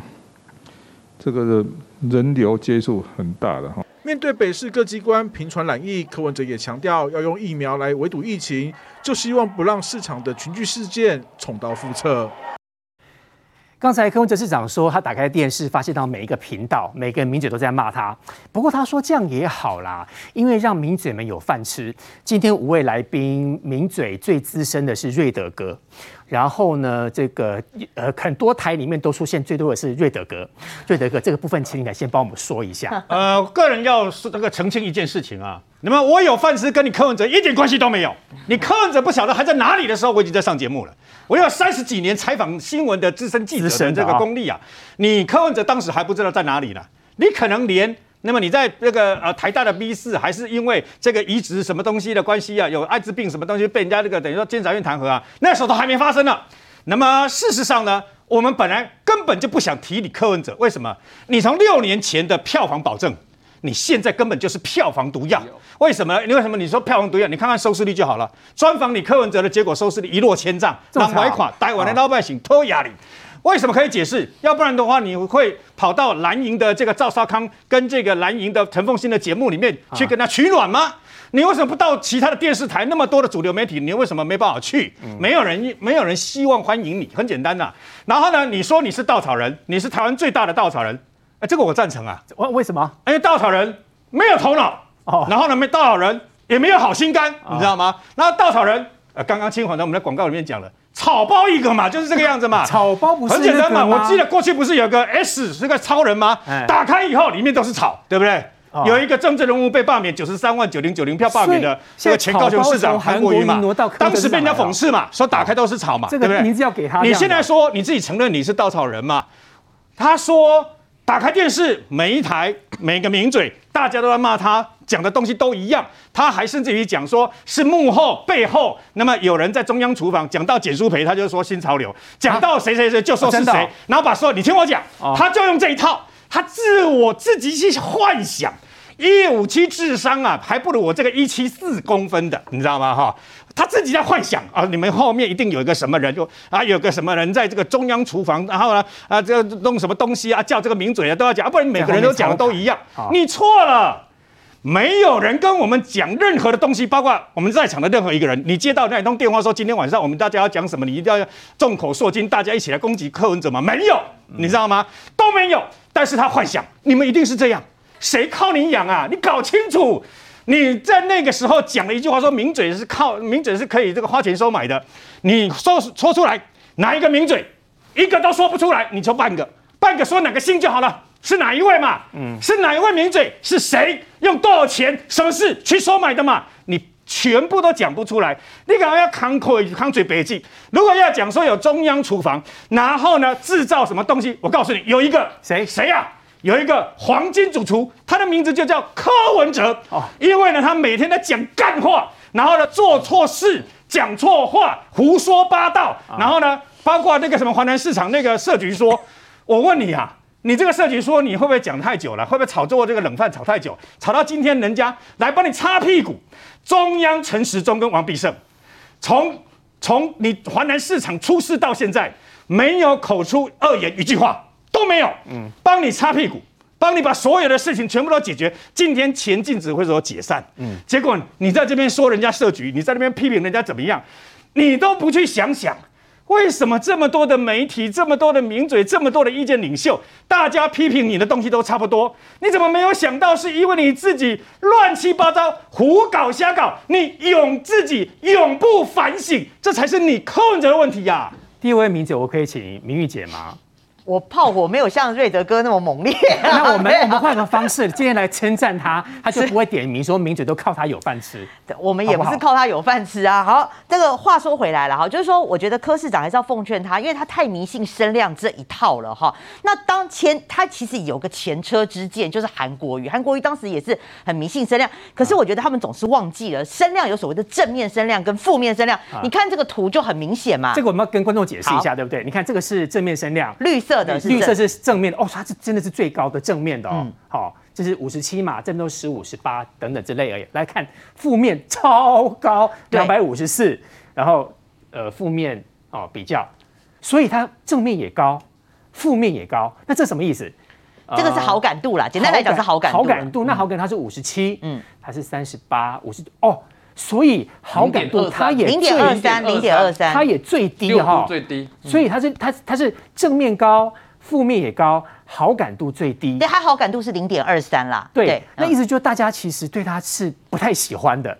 这个人流接触很大的哈。面对北市各机关频传染疫，柯文哲也强调要用疫苗来围堵疫情，就希望不让市场的群聚事件重蹈覆辙。刚才柯文哲市长说，他打开电视，发现到每一个频道，每个名嘴都在骂他。不过他说这样也好啦，因为让名嘴们有饭吃。今天五位来宾，名嘴最资深的是瑞德哥，然后呢，这个呃很多台里面都出现最多的是瑞德哥。瑞德哥这个部分，请你来先帮我们说一下。呃，个人要是这个澄清一件事情啊，那么我有饭吃，跟你柯文哲一点关系都没有。你柯文哲不晓得还在哪里的时候，我已经在上节目了。我有三十几年采访新闻的资深记者的这个功力啊。你柯文哲当时还不知道在哪里呢？你可能连那么你在那个呃台大的 B 四，还是因为这个移植什么东西的关系啊，有艾滋病什么东西被人家这个等于说监察院弹劾啊，那时候都还没发生呢。那么事实上呢，我们本来根本就不想提你柯文哲，为什么？你从六年前的票房保证。你现在根本就是票房毒药，为什么？你为什么你说票房毒药？你看看收视率就好了。专访你柯文哲的结果，收视率一落千丈，让买垮台湾的老百姓拖压力。为什么可以解释？要不然的话，你会跑到蓝营的这个赵少康跟这个蓝营的陈凤新的节目里面去跟他取暖吗？你为什么不到其他的电视台？那么多的主流媒体，你为什么没办法去？没有人，没有人希望欢迎你。很简单呐。然后呢，你说你是稻草人，你是台湾最大的稻草人。哎，这个我赞成啊！为为什么？因为稻草人没有头脑哦，然后呢，没稻草人也没有好心肝，你知道吗？然后稻草人，呃，刚刚清华在我们的广告里面讲了，草包一个嘛，就是这个样子嘛。草包不是很简单嘛？我记得过去不是有个 S 是个超人吗？打开以后里面都是草，对不对？有一个政治人物被罢免九十三万九零九零票罢免的这个前高雄市长韩国瑜嘛，当时被人家讽刺嘛，说打开都是草嘛，对不对？名字要给他。你现在说你自己承认你是稻草人嘛？他说。打开电视，每一台每个名嘴，大家都在骂他，讲的东西都一样。他还甚至于讲说是幕后背后，那么有人在中央厨房讲到简书培，他就说新潮流；讲到谁谁谁就说是谁，然后把说你听我讲，他就用这一套，他自我自己去幻想，一五七智商啊，还不如我这个一七四公分的，你知道吗？哈。他自己在幻想啊，你们后面一定有一个什么人，就啊有个什么人在这个中央厨房，然后呢啊这弄什么东西啊，叫这个名嘴啊都要讲，啊，不然每个人都讲的都一样。你错了，没有人跟我们讲任何的东西，包括我们在场的任何一个人。你接到那一通电话说今天晚上我们大家要讲什么，你一定要众口铄金，大家一起来攻击柯文哲吗？没有，你知道吗？都没有。但是他幻想你们一定是这样，谁靠你养啊？你搞清楚。你在那个时候讲了一句话，说名嘴是靠名嘴是可以这个花钱收买的。你说说出来，哪一个名嘴，一个都说不出来。你就半个，半个说哪个姓就好了，是哪一位嘛？嗯，是哪一位名嘴？是谁用多少钱？什么事去收买的嘛？你全部都讲不出来。你可能要扛口扛嘴北记。如果要讲说有中央厨房，然后呢制造什么东西？我告诉你，有一个谁谁呀？有一个黄金主厨，他的名字就叫柯文哲哦，因为呢，他每天在讲干话，然后呢，做错事，讲错话，胡说八道，然后呢，包括那个什么华南市场那个社局说，我问你啊，你这个社局说你会不会讲太久了？会不会炒作这个冷饭炒太久，炒到今天人家来帮你擦屁股？中央陈时中跟王必胜，从从你华南市场出事到现在，没有口出恶言一句话。都没有，嗯，帮你擦屁股，帮你把所有的事情全部都解决。今天前进指挥所解散，嗯，结果你在这边说人家设局，你在那边批评人家怎么样，你都不去想想，为什么这么多的媒体，这么多的名嘴，这么多的意见领袖，大家批评你的东西都差不多，你怎么没有想到是因为你自己乱七八糟、胡搞瞎搞，你永自己永不反省，这才是你控制的问题呀、啊。第一位名嘴，我可以请明玉姐吗？我炮火没有像瑞德哥那么猛烈，那我们我们换个方式，今天来称赞他，他就不会点名说名嘴都靠他有饭吃。我们也不是靠他有饭吃啊。好，这个话说回来了哈，就是说，我觉得柯市长还是要奉劝他，因为他太迷信声量这一套了哈。那当前他其实有个前车之鉴，就是韩国瑜，韩国瑜当时也是很迷信声量，可是我觉得他们总是忘记了声量有所谓的正面声量跟负面声量。你看这个图就很明显嘛。这个我们要跟观众解释一下，对不对？你看这个是正面声量，绿色的是绿色是正面的哦，它是真的是最高的正面的哦。好、嗯，这是五十七嘛，这边都十五、十八等等之类而已。来看负面超高，两百五十四，然后呃负面哦比较，所以它正面也高，负面也高。那这什么意思？这个是好感度啦，简单来讲是好感度。好感度，那好感它是五十七，嗯，它是三十八、五十哦，所以好感度它也零点二三，零点二三，它也最低哈，最低。所以它是它它是正面高。负面也高，好感度最低。对，它好感度是零点二三啦。对，那意思就是大家其实对它是不太喜欢的。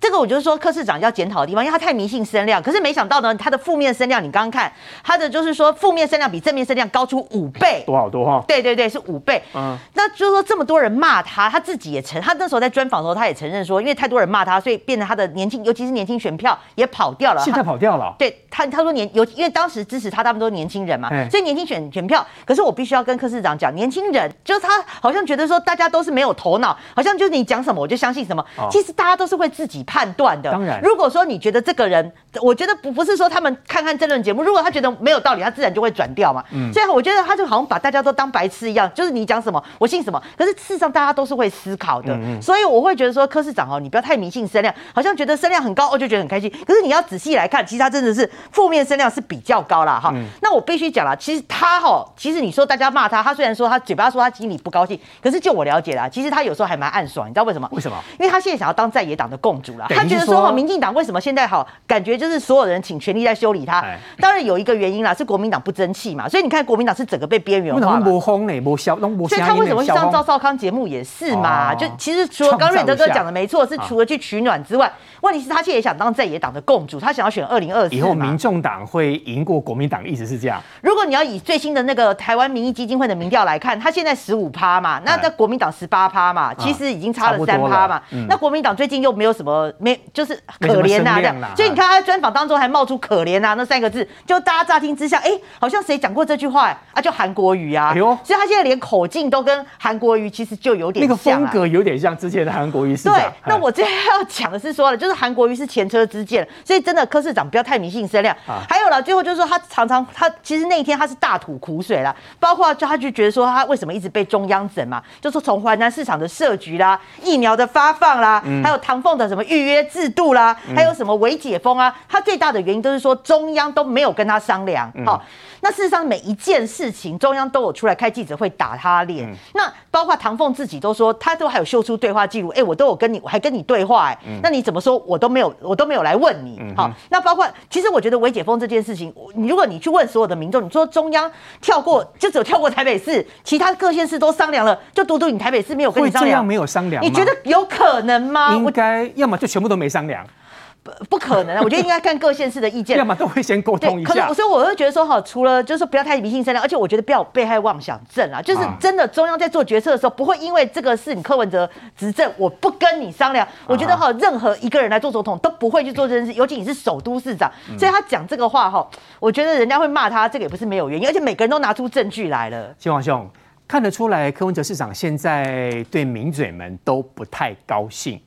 这个我就是说柯市长要检讨的地方，因为他太迷信声量。可是没想到呢，他的负面声量，你刚刚看他的就是说负面声量比正面声量高出五倍，多好多哈？对对对，是五倍。嗯，那就是说这么多人骂他，他自己也承，他那时候在专访的时候他也承认说，因为太多人骂他，所以变成他的年轻，尤其是年轻选票也跑掉了。现在跑掉了？对他，他说年有，因为当时支持他，他们都是年轻人嘛，所以年轻选选票。可是我必须要跟柯市长讲，年轻人就是他好像觉得说大家都是没有头脑，好像就是你讲什么我就相信什么。哦、其实大家都是会自己判断的。当然，如果说你觉得这个人，我觉得不不是说他们看看争论节目，如果他觉得没有道理，他自然就会转掉嘛。嗯，所以我觉得他就好像把大家都当白痴一样，就是你讲什么我信什么。可是事实上大家都是会思考的，嗯嗯，所以我会觉得说柯市长哦，你不要太迷信声量，好像觉得声量很高，我就觉得很开心。可是你要仔细来看，其实他真的是负面声量是比较高啦。哈。嗯、那我必须讲了，其实他哈，其实你说大家骂他，他虽然说他嘴巴说他心里不高兴，可是就我了解啦，其实他有时候还蛮暗爽，你知道为什么？为什么？因为他现在想要当在野党的共主了，他觉得说民进党为什么现在好感觉就是所有人请全力在修理他？当然有一个原因啦，是国民党不争气嘛，所以你看国民党是整个被边缘化了。所以他为什么会上赵少康节目也是嘛？就其实除了刚瑞德哥讲的没错，是除了去取暖之外，问题是他现在也想当在野党的共主，他想要选二零二四。以后民众党会赢过国民党，一直是这样。如果你要以最新的那个台湾民意基金会的民调来看，他现在十五趴嘛，那在国民党十八趴嘛，其实已经差了三趴嘛。那国民党最近又没有什么没就是可怜呐这样，所以你看他专访当中还冒出可怜啊那三个字，就大家乍听之下，哎，好像谁讲过这句话啊？就韩国瑜啊。哎呦，所以他现在连口径都跟韩国瑜其实就有点像，那个风格有点像之前的韩国瑜市长。对，那我今天要讲的是说了，就是韩国瑜是前车之鉴，所以真的柯市长不要太迷信声量。还有了，最后就是说他常常他其实那一天他是大吐苦水了，包括就他就觉得说他为什么一直被中央整嘛，就说从淮南市场的设局啦、疫苗的发放啦，还有唐凤的什么预约制度啦，还有什么微解封啊，他最大的原因都是说中央都没有跟他商量。好，那事实上每一件事情中央都有出来开记者会打他脸。那包括唐凤自己都说，他都还有秀出对话记录，哎，我都有跟你，我还跟你对话，哎，那你怎么说我都没有，我都没有来问你。好，那包括其实我觉得微解封这件事情，你如果你去问所有的民众，你说中央跳过就只有跳过台北市，其他各县市都商量了，就独独你台北市没有跟你商量，没有商量，你觉得有可能吗？应该要么就全部都没商量。不可能啊！我觉得应该看各县市的意见，要么都会先沟通一下。所以我会觉得说，哈，除了就是说不要太迷信声量，而且我觉得不要有被害妄想症啊。就是真的，中央在做决策的时候，不会因为这个是你柯文哲执政，我不跟你商量。我觉得哈，任何一个人来做总统都不会去做这件事，尤其你是首都市长，所以他讲这个话哈，我觉得人家会骂他，这个也不是没有原因，而且每个人都拿出证据来了。嶔煌兄看得出来，柯文哲市长现在对名嘴们都不太高兴，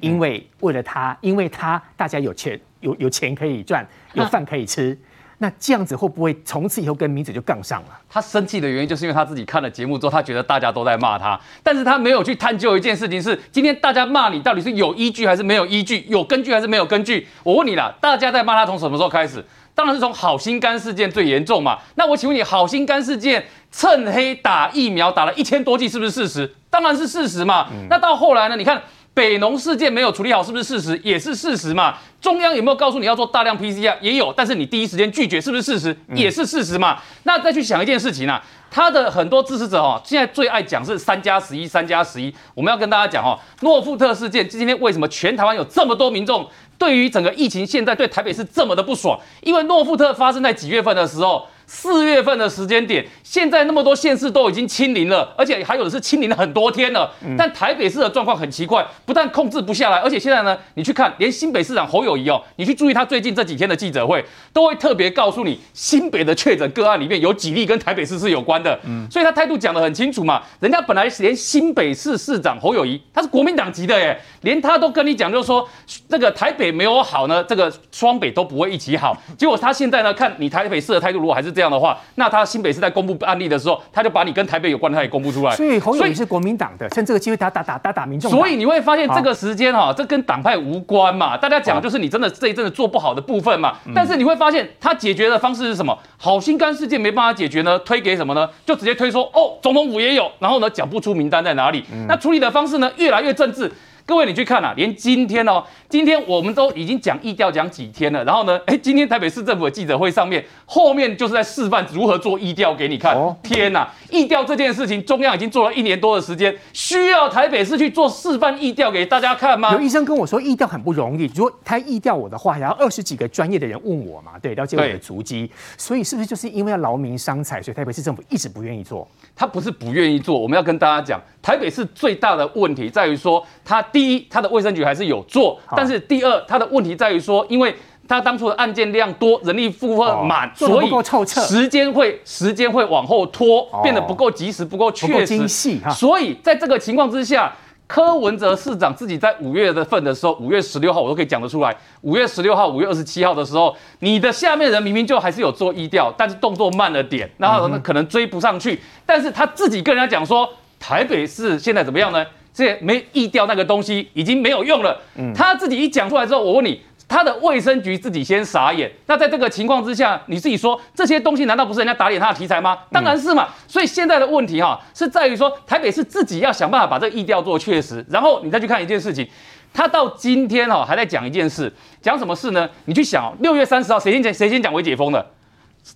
因为为了他，因为他大家有钱。有有钱可以赚，有饭可以吃，啊、那这样子会不会从此以后跟明子就杠上了？他生气的原因就是因为他自己看了节目之后，他觉得大家都在骂他，但是他没有去探究一件事情是：今天大家骂你到底是有依据还是没有依据，有根据还是没有根据？我问你啦，大家在骂他从什么时候开始？当然是从好心肝事件最严重嘛。那我请问你，好心肝事件趁黑打疫苗打了一千多剂，是不是事实？当然是事实嘛。嗯、那到后来呢？你看。北农事件没有处理好，是不是事实？也是事实嘛。中央有没有告诉你要做大量 PCR？也有，但是你第一时间拒绝，是不是事实？也是事实嘛。那再去想一件事情啊，他的很多支持者哦，现在最爱讲是三加十一，三加十一。我们要跟大家讲哦，诺富特事件今天为什么全台湾有这么多民众对于整个疫情现在对台北是这么的不爽？因为诺富特发生在几月份的时候？四月份的时间点，现在那么多县市都已经清零了，而且还有的是清零了很多天了。但台北市的状况很奇怪，不但控制不下来，而且现在呢，你去看，连新北市长侯友谊哦，你去注意他最近这几天的记者会，都会特别告诉你，新北的确诊个案里面有几例跟台北市是有关的。嗯，所以他态度讲得很清楚嘛，人家本来连新北市市长侯友谊他是国民党籍的耶，连他都跟你讲，就是说这个台北没有好呢，这个双北都不会一起好。结果他现在呢，看你台北市的态度如果还是。这样的话，那他新北市在公布案例的时候，他就把你跟台北有关的他也公布出来。所以侯友宜是国民党的，趁这个机会打打打打打民众。所以你会发现这个时间哈，这跟党派无关嘛。大家讲就是你真的这一阵子做不好的部分嘛。但是你会发现他解决的方式是什么？好心肝事件没办法解决呢，推给什么呢？就直接推说哦，总统府也有，然后呢讲不出名单在哪里。那处理的方式呢，越来越政治。各位你去看啊，连今天哦，今天我们都已经讲疫调讲几天了，然后呢，哎，今天台北市政府的记者会上面，后面就是在示范如何做疫调给你看。哦，天哪，疫调这件事情，中央已经做了一年多的时间，需要台北市去做示范疫调给大家看吗？有医生跟我说，疫调很不容易，如果他疫调我的话，然后二十几个专业的人问我嘛，对，了解我的足迹，所以是不是就是因为要劳民伤财，所以台北市政府一直不愿意做？他不是不愿意做，我们要跟大家讲，台北市最大的问题在于说，他第一，他的卫生局还是有做，但是第二，他的问题在于说，因为他当初的案件量多，人力负荷满，所以时间会时间会往后拖，变得不够及时，不够确实，所以在这个情况之下。柯文哲市长自己在五月的份的时候，五月十六号我都可以讲得出来。五月十六号、五月二十七号的时候，你的下面人明明就还是有做医调，但是动作慢了点，然后可能追不上去。但是他自己跟人家讲说，台北市现在怎么样呢？这没疫调那个东西已经没有用了。嗯他自己一讲出来之后，我问你。他的卫生局自己先傻眼，那在这个情况之下，你自己说这些东西难道不是人家打脸他的题材吗？当然是嘛。所以现在的问题哈，是在于说台北市自己要想办法把这个疫调做确实，然后你再去看一件事情，他到今天哈还在讲一件事，讲什么事呢？你去想，六月三十号谁先讲谁先讲微解封的？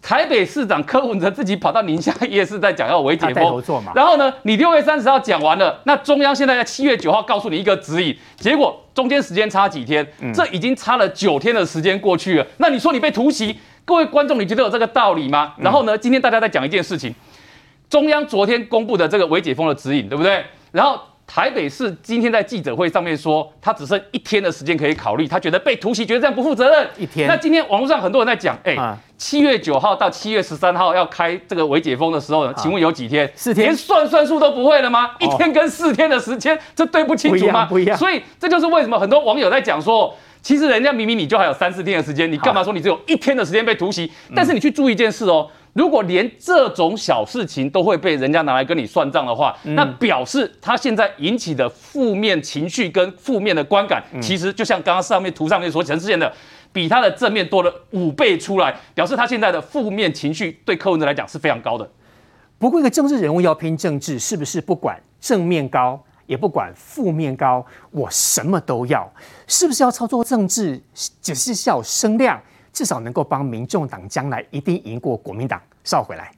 台北市长柯文哲自己跑到宁夏夜市在讲要微解封，然后呢，你六月三十号讲完了，那中央现在在七月九号告诉你一个指引，结果中间时间差几天，这已经差了九天的时间过去了。那你说你被突袭，各位观众，你觉得有这个道理吗？然后呢，今天大家在讲一件事情，中央昨天公布的这个微解封的指引，对不对？然后。台北市今天在记者会上面说，他只剩一天的时间可以考虑，他觉得被突袭，觉得这样不负责任。一天。那今天网络上很多人在讲，哎，七月九号到七月十三号要开这个微解封的时候呢，请问有几天？四天。连算算数都不会了吗？一天跟四天的时间，这对不清楚吗？不一样。所以这就是为什么很多网友在讲说，其实人家明明你就还有三四天的时间，你干嘛说你只有一天的时间被突袭？但是你去注意一件事哦。如果连这种小事情都会被人家拿来跟你算账的话，嗯、那表示他现在引起的负面情绪跟负面的观感，嗯、其实就像刚刚上面图上面所呈现的，比他的正面多了五倍出来，表示他现在的负面情绪对柯文哲来讲是非常高的。不过，一个政治人物要拼政治，是不是不管正面高，也不管负面高，我什么都要？是不是要操作政治，只是要声量？至少能够帮民众党将来一定赢过国民党。稍回来。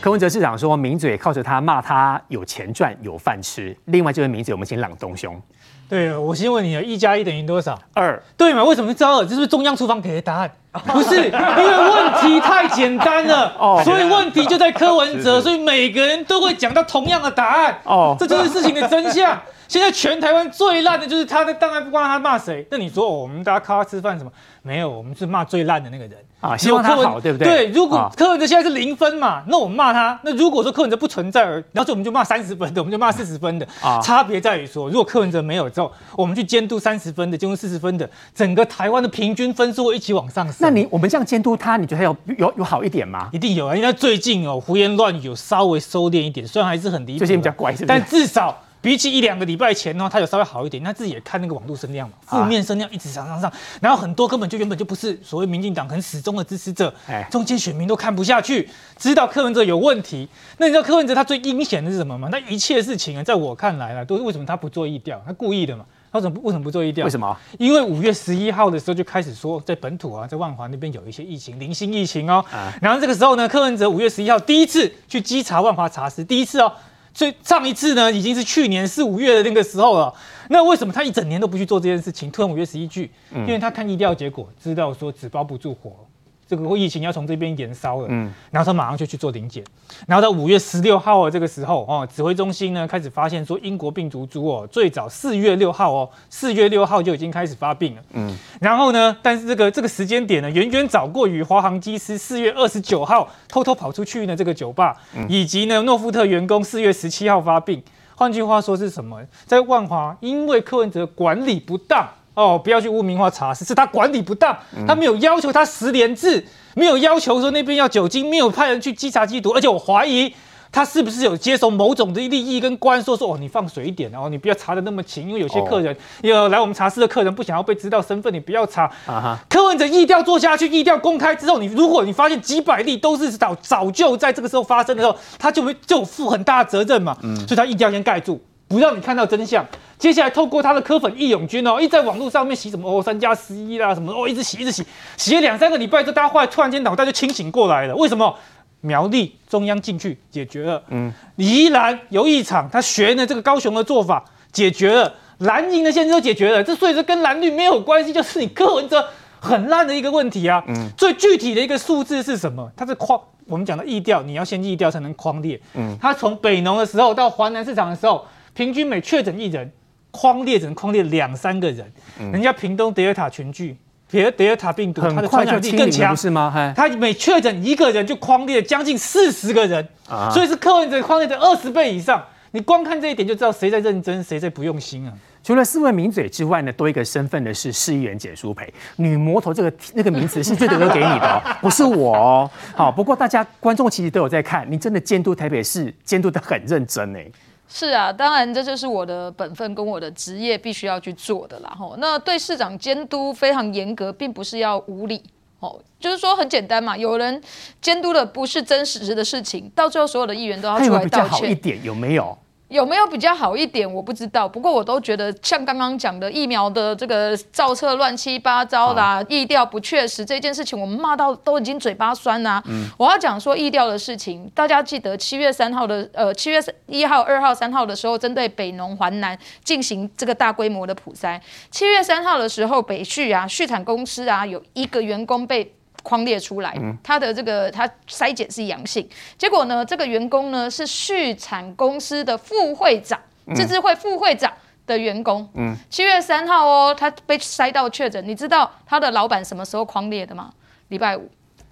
柯文哲市长说：“名嘴靠着他骂他有钱赚有饭吃。”另外这位名嘴，我们请朗东兄。对，我先问你啊，一加一等于多少？二。对嘛？为什么是知道二？这是不是中央厨房给的答案？不是，因为问题太简单了，哦，所以问题就在柯文哲，所以每个人都会讲到同样的答案。哦，这就是事情的真相。现在全台湾最烂的就是他，当然不管他骂谁。那你说，我们大家靠他吃饭什么？没有，我们是骂最烂的那个人。啊，希望他好，对不对？对，如果柯文哲现在是零分嘛，那我们骂他。那如果说柯文哲不存在，然后我们就骂三十分的，我们就骂四十分的。啊，差别在于说，如果柯文哲没有之后，我们去监督三十分的，监督四十分的，整个台湾的平均分数会一起往上升。那你我们这样监督他，你觉得有有有好一点吗？一定有啊，因为最近哦胡言乱语有稍微收敛一点，虽然还是很离谱，最近比较乖，是不是？但至少。比起一两个礼拜前呢，他有稍微好一点。他自己也看那个网络声量嘛，负面声量一直上上上，然后很多根本就原本就不是所谓民进党很始终的支持者，中间选民都看不下去，知道柯文哲有问题。那你知道柯文哲他最阴险的是什么吗？那一切事情啊，在我看来啊，都是为什么他不做疫调？他故意的嘛。他怎么为什么不做疫调？为什么？因为五月十一号的时候就开始说，在本土啊，在万华那边有一些疫情，零星疫情哦。然后这个时候呢，柯文哲五月十一号第一次去稽查万华查实，第一次哦。所以上一次呢，已经是去年四五月的那个时候了。那为什么他一整年都不去做这件事情？突然五月十一句，因为他看疫调结果，知道说纸包不住火。这个疫情要从这边延烧了，嗯，然后他马上就去做临检，然后到五月十六号这个时候哦，指挥中心呢开始发现说英国病毒株哦，最早四月六号哦，四月六号就已经开始发病了，嗯，然后呢，但是这个这个时间点呢，远远早过于华航机师四月二十九号偷偷跑出去呢这个酒吧，以及呢诺富特员工四月十七号发病，换句话说是什么？在万华因为柯文哲管理不当。哦，不要去污名化茶室，是他管理不当，他没有要求他十连制，没有要求说那边要酒精，没有派人去稽查缉毒，而且我怀疑他是不是有接受某种的利益跟官说说哦，你放水一点，然后你不要查的那么勤，因为有些客人有、哦、来我们茶室的客人不想要被知道身份，你不要查。啊哈，柯文哲疫调做下去，疫调公开之后，你如果你发现几百例都是早早就在这个时候发生的时候，他就会就负很大责任嘛。嗯，所以他一定要先盖住。不让你看到真相。接下来透过他的科粉义勇军哦，一直在网络上面洗什么哦三加十一啦什么哦，一直洗一直洗，洗了两三个礼拜之后，大家后来突然间脑袋就清醒过来了。为什么？苗栗中央进去解决了，嗯，宜兰有异常，他学呢这个高雄的做法解决了，蓝营的现在都解决了。这所以说跟蓝绿没有关系，就是你柯文哲很烂的一个问题啊。嗯，最具体的一个数字是什么？它是框，我们讲的意调，你要先意调才能框列。嗯，他从北农的时候到华南市场的时候。平均每确诊一人，框列只能框列两三个人。嗯、人家屏东德尔塔群聚，德尔德尔塔病毒它的传染力更强，是吗？他每确诊一个人就匡列将近四十个人，啊、所以是客文哲框列的二十倍以上。你光看这一点就知道谁在认真，谁在不用心啊！除了四位名嘴之外呢，多一个身份的是市议员简淑培。女魔头这个那个名词是最多给你的，哦，不是我哦。好，不过大家观众其实都有在看，你真的监督台北市监督的很认真哎。是啊，当然这就是我的本分跟我的职业必须要去做的啦。吼，那对市长监督非常严格，并不是要无理哦，就是说很简单嘛。有人监督的不是真实的事情，到最后所有的议员都要出来道歉。有比较好一点有没有？有没有比较好一点？我不知道。不过我都觉得，像刚刚讲的疫苗的这个造册乱七八糟啦，疫调不确实这件事情，我们骂到都已经嘴巴酸啦。嗯，我要讲说疫调的事情，大家记得七月三号的呃七月一号、二号、三号的时候，针对北农、环南进行这个大规模的普筛。七月三号的时候，北旭啊，畜产公司啊，有一个员工被。匡列出来，他的这个他筛检是阳性，结果呢，这个员工呢是畜产公司的副会长，自治会副会长的员工。嗯，七月三号哦，他被筛到确诊，你知道他的老板什么时候框列的吗？礼拜五。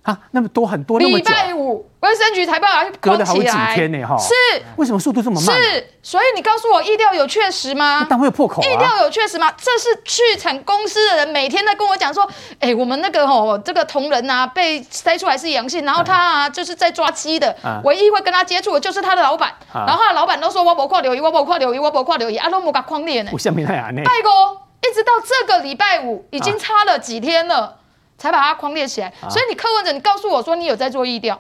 啊，那么多很多那么，礼拜五卫生局才把它隔了好几天呢，哈。是，为什么速度这么慢？是，所以你告诉我，疫调有确实吗？当然会有破口啊。疫调有确实吗？这是去产公司的人每天在跟我讲说，哎，我们那个吼，这个同仁啊，被筛出来是阳性，然后他啊，就是在抓鸡的，唯一会跟他接触的就是他的老板，然后他的老板都说我不跨留医，我不跨留医，我不跨留医，啊，都没甲匡列呢。我下面太难呢。拜哥，一直到这个礼拜五，已经差了几天了。才把它框列起来，所以你柯文哲，你告诉我说你有在做意调，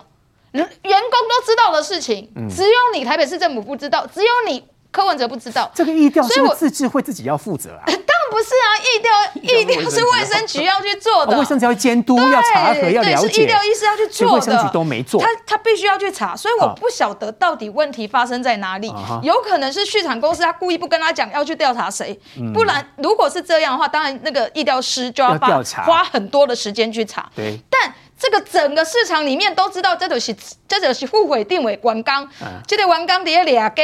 员工都知道的事情，只有你台北市政府不知道，只有你柯文哲不知道。这个意调是自治会自己要负责啊？不是啊，疫调疫调是卫生局要去做的，卫生局要监督、要查核、要了解。是疫调医师要去做的，卫生局都没做。他他必须要去查，所以我不晓得到底问题发生在哪里。有可能是畜产公司他故意不跟他讲要去调查谁，不然如果是这样的话，当然那个疫调师就要调查，花很多的时间去查。对，但这个整个市场里面都知道，这就是这就是副会定位完工，这个完工底下俩个。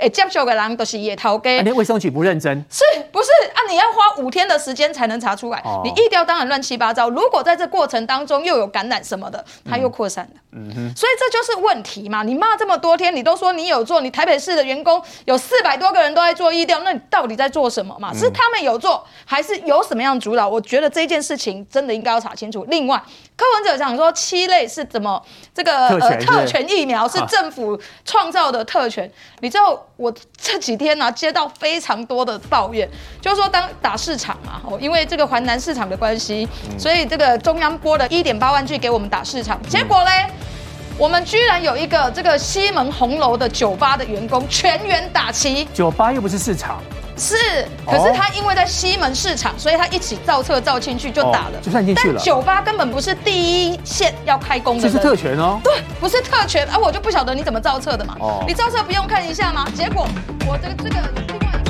哎，接受的人都是野头给。连卫生局不认真，是不是啊？你要花五天的时间才能查出来。哦、你一调当然乱七八糟。如果在这过程当中又有感染什么的，它又扩散了。嗯哼。所以这就是问题嘛。你骂这么多天，你都说你有做，你台北市的员工有四百多个人都在做医调，那你到底在做什么嘛？是他们有做，还是有什么样主导？我觉得这件事情真的应该要查清楚。另外，柯文哲讲说七类是怎么这个呃特权疫苗是政府创造的特权，你知道？我这几天呢、啊，接到非常多的抱怨，就是说当打市场嘛，哦，因为这个环南市场的关系，所以这个中央拨了一点八万句给我们打市场，结果嘞，我们居然有一个这个西门红楼的酒吧的员工全员打齐，酒吧又不是市场。是，可是他因为在西门市场，所以他一起造册造进去就打了，就算进去了。但酒吧根本不是第一线要开工的，这是特权哦。对，不是特权，啊我就不晓得你怎么造册的嘛。哦，你造册不用看一下吗？结果我的这个。